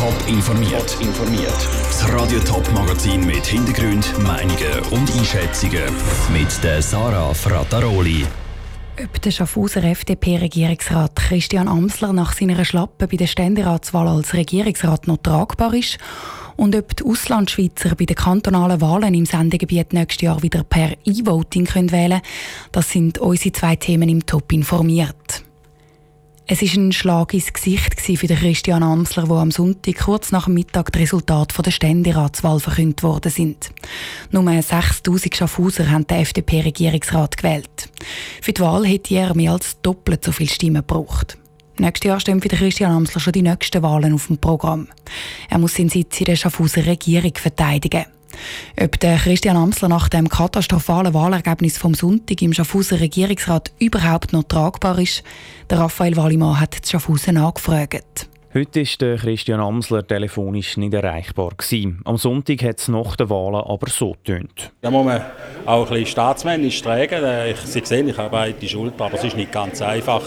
Top informiert. informiert. Das Radio Top Magazin mit Hintergrund, Meinungen und Einschätzungen mit der Sarah Frataroli. Ob der Schaffhauser FDP-Regierungsrat Christian Amsler nach seiner Schlappe bei der Ständeratswahl als Regierungsrat noch tragbar ist und ob die Auslandschweizer bei den kantonalen Wahlen im Sendegebiet nächstes Jahr wieder per E-Voting wählen können, das sind unsere zwei Themen im Top informiert. Es war ein Schlag ins Gesicht für den Christian Amsler, wo am Sonntag kurz nach dem Mittag die Resultate der Ständeratswahl verkündet worden sind. Nur 6000 Schaffhauser haben den FDP-Regierungsrat gewählt. Für die Wahl hätte er mehr als doppelt so viele Stimmen gebraucht. Nächstes Jahr stehen für Christian Amsler schon die nächsten Wahlen auf dem Programm. Er muss seinen Sitz in der Schaffhauser Regierung verteidigen. Ob der Christian Amsler nach dem katastrophalen Wahlergebnis vom Sonntag im Schaffhauser Regierungsrat überhaupt noch tragbar ist, der Raphael Wallimann hat Schaffhausen angefragt. Heute war der Christian Amsler telefonisch nicht erreichbar. Gewesen. Am Sonntag hat es nach den Wahlen aber so getönt. Da muss man auch ein bisschen staatsmännisch tragen. Ich, Sie sehen, ich habe beide Schuld, aber es ist nicht ganz einfach,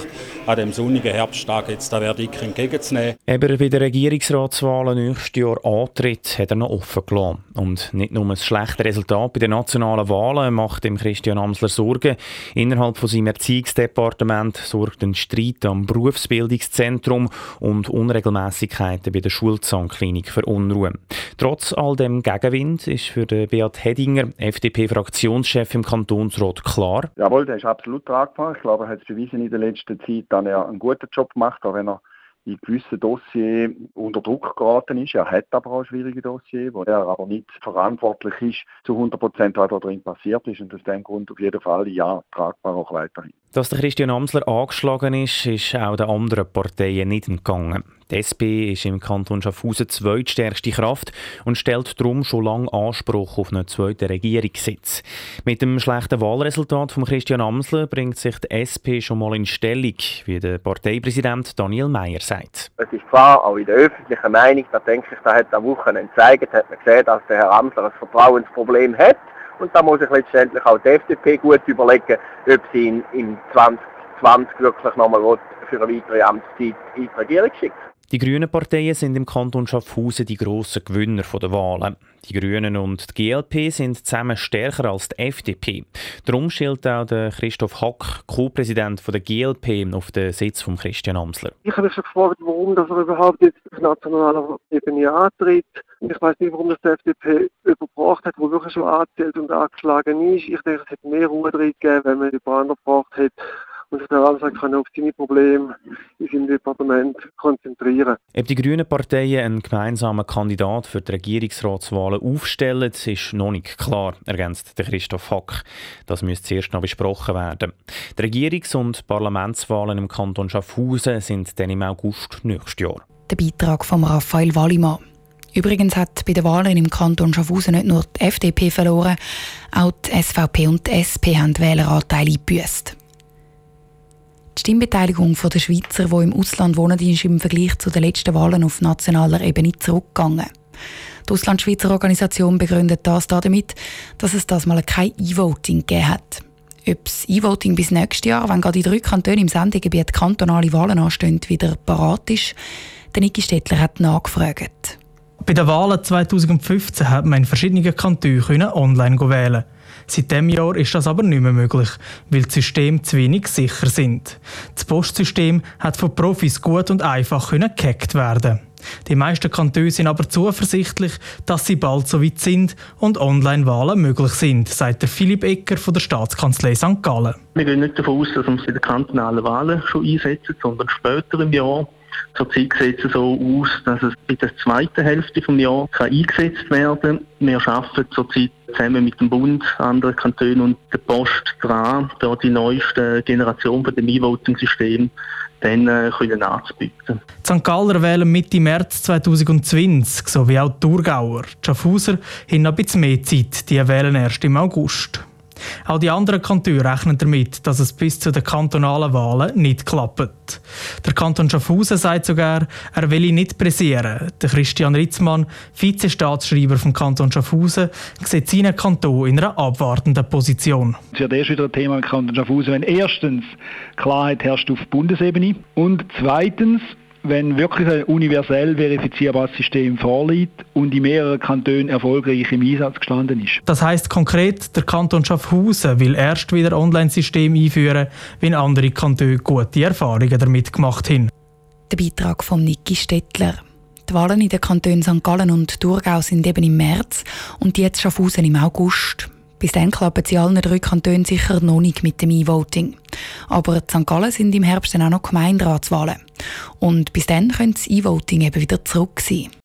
an dem sonnigen Herbsttag jetzt den Verdikt entgegenzunehmen. Ob er bei den Regierungsratswahlen nächstes Jahr antritt, hat er noch offen gelassen. Und nicht nur ein schlechtes Resultat bei den nationalen Wahlen macht dem Christian Amsler Sorgen. Innerhalb von seinem Erziehungsdepartement sorgt ein Streit am Berufsbildungszentrum und Unregelmäßigkeiten bei der Schulzahnklinik für Unruhe. Trotz all dem Gegenwind ist für Beat Hedinger, FDP-Fraktionschef im Kantonsrat, klar. Jawohl, der ist absolut tragbar. Ich glaube, er hat es in der letzten Zeit, dass er einen guten Job macht, auch wenn er in gewissen Dossiers unter Druck geraten ist. Er hat aber auch schwierige Dossiers, wo er aber nicht verantwortlich ist zu 100 Prozent, was da drin passiert ist. Und aus dem Grund auf jeden Fall ja tragbar auch weiterhin. Dass der Christian Amsler angeschlagen ist, ist auch den anderen Parteien nicht entgangen. Die SP ist im Kanton Schaffhausen zweitstärkste Kraft und stellt darum schon lange Anspruch auf einen zweiten Regierungssitz. Mit dem schlechten Wahlresultat von Christian Amsler bringt sich die SP schon mal in Stellung, wie der Parteipräsident Daniel Mayer sagt. Es ist klar, auch in der öffentlichen Meinung, da denke ich, da hat am Wochenende gezeigt, hat man gesehen, dass der Herr Amsler ein Vertrauensproblem hat. Und da muss sich letztendlich auch die FDP gut überlegen, ob sie ihn im 2020 wirklich nochmal für eine weitere Amtszeit in die Regierung schickt. Die grünen Parteien sind im Kanton Schaffhausen die grossen Gewinner der Wahlen. Die Grünen und die GLP sind zusammen stärker als die FDP. Darum stellt auch der Christoph Hack, Co-Präsident der GLP, auf den Sitz von Christian Amsler. Ich habe mich schon gefragt, warum er überhaupt jetzt auf nationaler Ebene antritt. Ich weiß nicht, warum das die FDP überbracht hat, wo wirklich schon angezählt und angeschlagen ist. Ich denke, es hätte mehr Ruhe drin gegeben, wenn man die anderen gebracht hätte und sich der Landtag kann auf seine Probleme in seinem Departement konzentrieren. Ob die grünen Parteien einen gemeinsamen Kandidat für die Regierungsratswahlen aufstellen, ist noch nicht klar, ergänzt der Christoph Hack. Das müsste zuerst noch besprochen werden. Die Regierungs- und Parlamentswahlen im Kanton Schaffhausen sind dann im August nächstes Jahr. Der Beitrag von Raphael Wallimann. Übrigens hat bei den Wahlen im Kanton Schaffhausen nicht nur die FDP verloren, auch die SVP und die SP haben Wähleranteile eingebüßt. Die Stimmbeteiligung der Schweizer, die im Ausland wohnen, ist im Vergleich zu den letzten Wahlen auf nationaler Ebene zurückgegangen. Die Auslandschweizer Organisation begründet das damit, dass es das mal kein E-Voting gegeben hat. Ob das E-Voting bis nächstes Jahr, wenn gerade in drei Kantonen im Sendegebiet kantonale Wahlen anstehen, wieder parat ist, der Niki Stettler hat nachgefragt. Bei den Wahlen 2015 hat man in verschiedenen Kantonen online wählen. Seit diesem Jahr ist das aber nicht mehr möglich, weil die Systeme zu wenig sicher sind. Das Postsystem hat von Profis gut und einfach gehackt werden. Die meisten Kantone sind aber zuversichtlich, dass sie bald so weit sind und Online-Wahlen möglich sind, sagt der Philipp Ecker von der Staatskanzlei St. Gallen. Wir gehen nicht davon aus, dass wir es in den kantonalen Wahlen schon einsetzen, sondern später im Jahr. Zurzeit sieht es so aus, dass es in der zweiten Hälfte des Jahres eingesetzt werden kann. Wir arbeiten zurzeit zusammen mit dem Bund, anderen Kantonen und der Post dran, da die neueste Generation von dem E-Voting-System dann äh, können anzubieten. Die St. Galler wählen Mitte März 2020, sowie auch die Thurgauer. Die Schaffhauser haben noch ein bisschen mehr Zeit, die wählen erst im August. Auch die anderen Kantone rechnen damit, dass es bis zu den kantonalen Wahlen nicht klappt. Der Kanton Schaffhausen sagt sogar, er will ihn nicht pressieren. Der Christian Ritzmann, Vizestaatsschreiber vom Kanton Schaffhausen, sieht seinen Kanton in einer abwartenden Position. Es wird erst wieder ein Thema im Kanton Schaffhausen, wenn erstens Klarheit herrscht auf Bundesebene und zweitens wenn wirklich ein universell verifizierbares System vorliegt und in mehreren Kantonen erfolgreich im Einsatz gestanden ist. Das heißt konkret, der Kanton Schaffhausen will erst wieder Online-System einführen, wenn andere Kantone gute Erfahrungen damit gemacht haben. Der Beitrag von Niki Stettler. Die Wahlen in den Kantonen St. Gallen und Thurgau sind eben im März und die jetzt Schaffhausen im August. Bis dann klappen sie allen drei Kantonen sicher noch nicht mit dem E-Voting. Aber in St. Gallen sind im Herbst dann auch noch Gemeinderatswahlen. Und bis dann könnte das E-Voting eben wieder zurück sein.